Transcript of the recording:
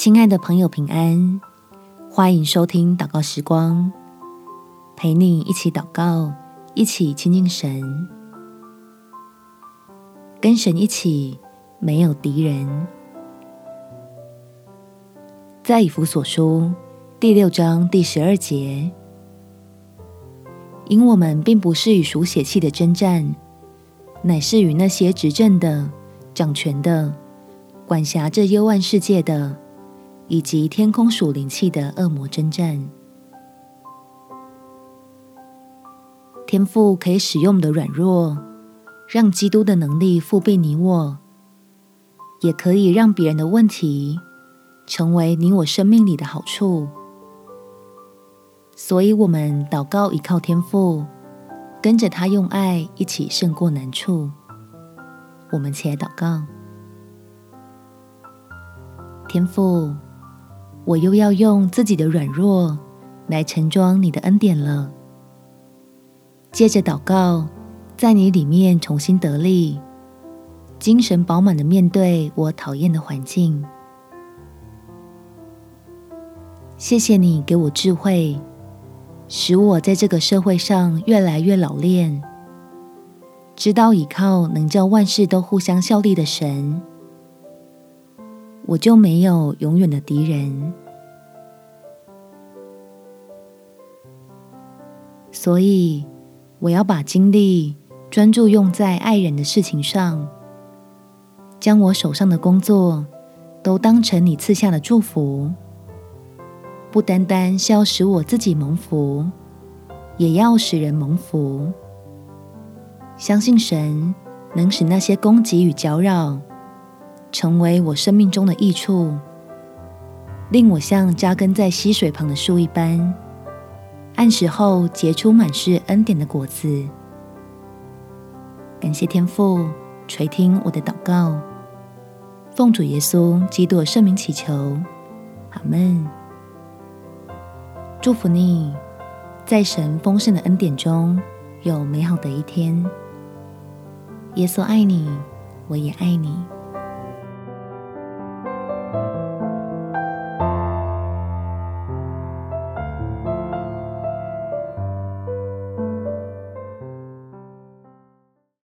亲爱的朋友，平安！欢迎收听祷告时光，陪你一起祷告，一起亲近神，跟神一起，没有敌人。在以弗所书第六章第十二节，因我们并不是与属血气的争战，乃是与那些执政的、掌权的、管辖这幽暗世界的。以及天空属灵气的恶魔征战，天赋可以使用的软弱，让基督的能力覆庇你我；也可以让别人的问题成为你我生命里的好处。所以，我们祷告依靠天赋，跟着他用爱一起胜过难处。我们起来祷告，天赋。我又要用自己的软弱来盛装你的恩典了。接着祷告，在你里面重新得力，精神饱满的面对我讨厌的环境。谢谢你给我智慧，使我在这个社会上越来越老练，知道依靠能叫万事都互相效力的神。我就没有永远的敌人，所以我要把精力专注用在爱人的事情上，将我手上的工作都当成你赐下的祝福，不单单是要使我自己蒙福，也要使人蒙福。相信神能使那些攻击与搅扰，成为我生命中的益处，令我像扎根在溪水旁的树一般，按时候结出满是恩典的果子。感谢天父垂听我的祷告，奉主耶稣基督圣名祈求，阿门。祝福你，在神丰盛的恩典中有美好的一天。耶稣爱你，我也爱你。